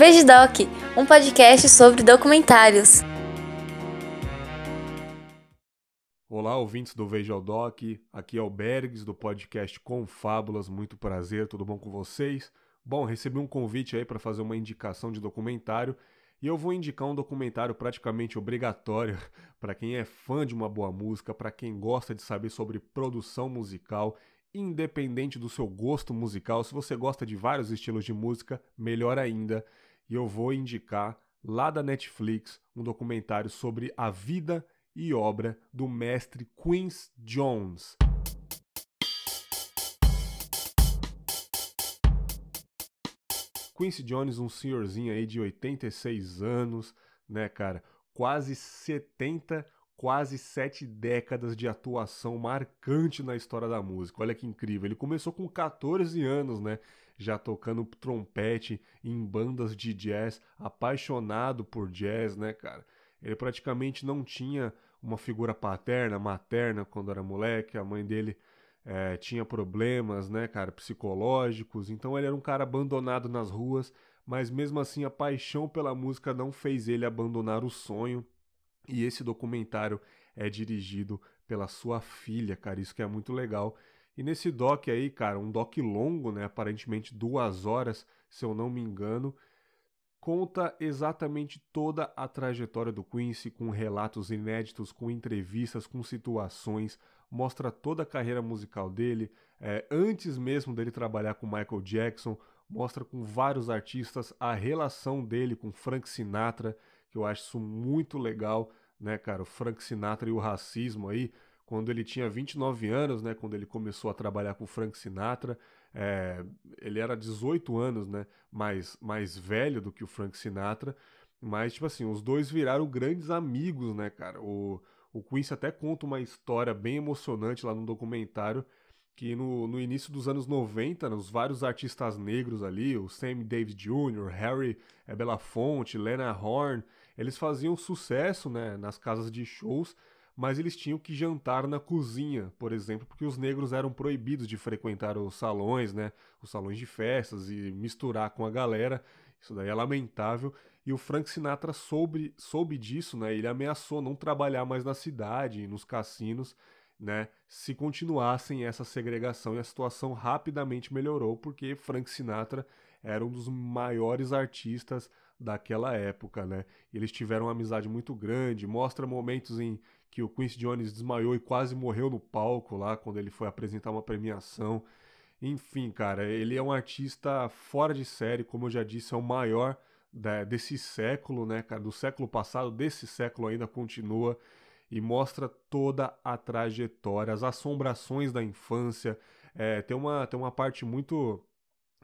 Veja Doc, um podcast sobre documentários. Olá, ouvintes do Veja Doc, aqui é o Bergs do podcast Com Fábulas, muito prazer, tudo bom com vocês? Bom, recebi um convite aí para fazer uma indicação de documentário e eu vou indicar um documentário praticamente obrigatório para quem é fã de uma boa música, para quem gosta de saber sobre produção musical, independente do seu gosto musical. Se você gosta de vários estilos de música, melhor ainda. E eu vou indicar lá da Netflix um documentário sobre a vida e obra do mestre Quincy Jones. Quincy Jones, um senhorzinho aí de 86 anos, né, cara? Quase 70, quase 7 décadas de atuação marcante na história da música. Olha que incrível. Ele começou com 14 anos, né? Já tocando trompete em bandas de jazz, apaixonado por jazz, né, cara? Ele praticamente não tinha uma figura paterna, materna quando era moleque. A mãe dele é, tinha problemas, né, cara, psicológicos. Então ele era um cara abandonado nas ruas, mas mesmo assim a paixão pela música não fez ele abandonar o sonho. E esse documentário é dirigido pela sua filha, cara, isso que é muito legal. E nesse doc aí, cara, um doc longo, né, aparentemente duas horas, se eu não me engano, conta exatamente toda a trajetória do Quincy, com relatos inéditos, com entrevistas, com situações, mostra toda a carreira musical dele, é, antes mesmo dele trabalhar com Michael Jackson, mostra com vários artistas a relação dele com Frank Sinatra, que eu acho isso muito legal, né, cara? O Frank Sinatra e o racismo aí, quando ele tinha 29 anos, né, quando ele começou a trabalhar com Frank Sinatra, é, ele era 18 anos, né, mais, mais velho do que o Frank Sinatra, mas, tipo assim, os dois viraram grandes amigos, né, cara? O, o Quincy até conta uma história bem emocionante lá no documentário, que no, no início dos anos 90, os vários artistas negros ali, o Sammy Davis Jr., Harry Belafonte, Lena Horne, eles faziam sucesso né, nas casas de shows, mas eles tinham que jantar na cozinha, por exemplo, porque os negros eram proibidos de frequentar os salões, né, os salões de festas e misturar com a galera. Isso daí é lamentável. E o Frank Sinatra soube, soube disso, né? Ele ameaçou não trabalhar mais na cidade, nos cassinos, né? Se continuassem essa segregação. E a situação rapidamente melhorou, porque Frank Sinatra era um dos maiores artistas daquela época, né? Eles tiveram uma amizade muito grande, mostra momentos em que o Quincy Jones desmaiou e quase morreu no palco lá quando ele foi apresentar uma premiação. Enfim, cara, ele é um artista fora de série, como eu já disse, é o maior desse século, né, cara, do século passado, desse século ainda continua e mostra toda a trajetória, as assombrações da infância. É, tem, uma, tem uma parte muito,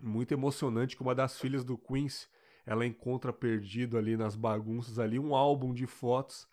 muito emocionante que uma das filhas do Quincy, ela encontra perdido ali nas bagunças ali um álbum de fotos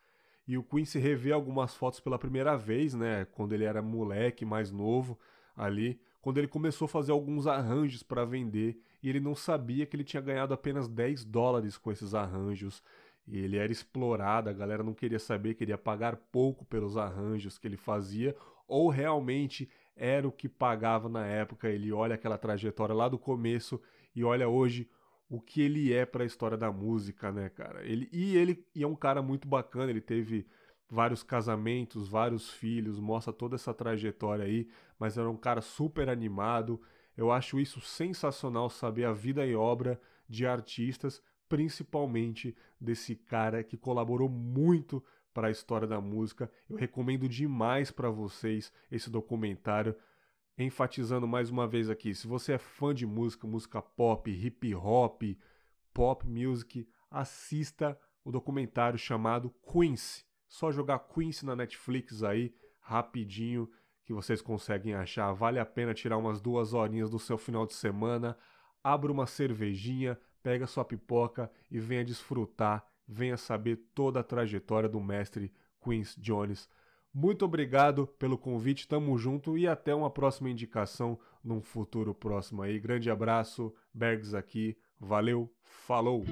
e o Quincy revê algumas fotos pela primeira vez, né, quando ele era moleque, mais novo ali, quando ele começou a fazer alguns arranjos para vender e ele não sabia que ele tinha ganhado apenas 10 dólares com esses arranjos. Ele era explorado, a galera não queria saber, queria pagar pouco pelos arranjos que ele fazia, ou realmente era o que pagava na época. Ele olha aquela trajetória lá do começo e olha hoje o que ele é para a história da música, né, cara? Ele e ele e é um cara muito bacana, ele teve vários casamentos, vários filhos, mostra toda essa trajetória aí, mas era um cara super animado. Eu acho isso sensacional saber a vida e obra de artistas, principalmente desse cara que colaborou muito para a história da música. Eu recomendo demais para vocês esse documentário, enfatizando mais uma vez aqui, se você é fã de música, música pop, hip hop, pop music, assista o documentário chamado Quincy só jogar Quincy na Netflix aí, rapidinho, que vocês conseguem achar. Vale a pena tirar umas duas horinhas do seu final de semana. Abra uma cervejinha, pega sua pipoca e venha desfrutar, venha saber toda a trajetória do mestre Quincy Jones. Muito obrigado pelo convite, tamo junto e até uma próxima indicação num futuro próximo aí. Grande abraço, Bergs aqui, valeu, falou!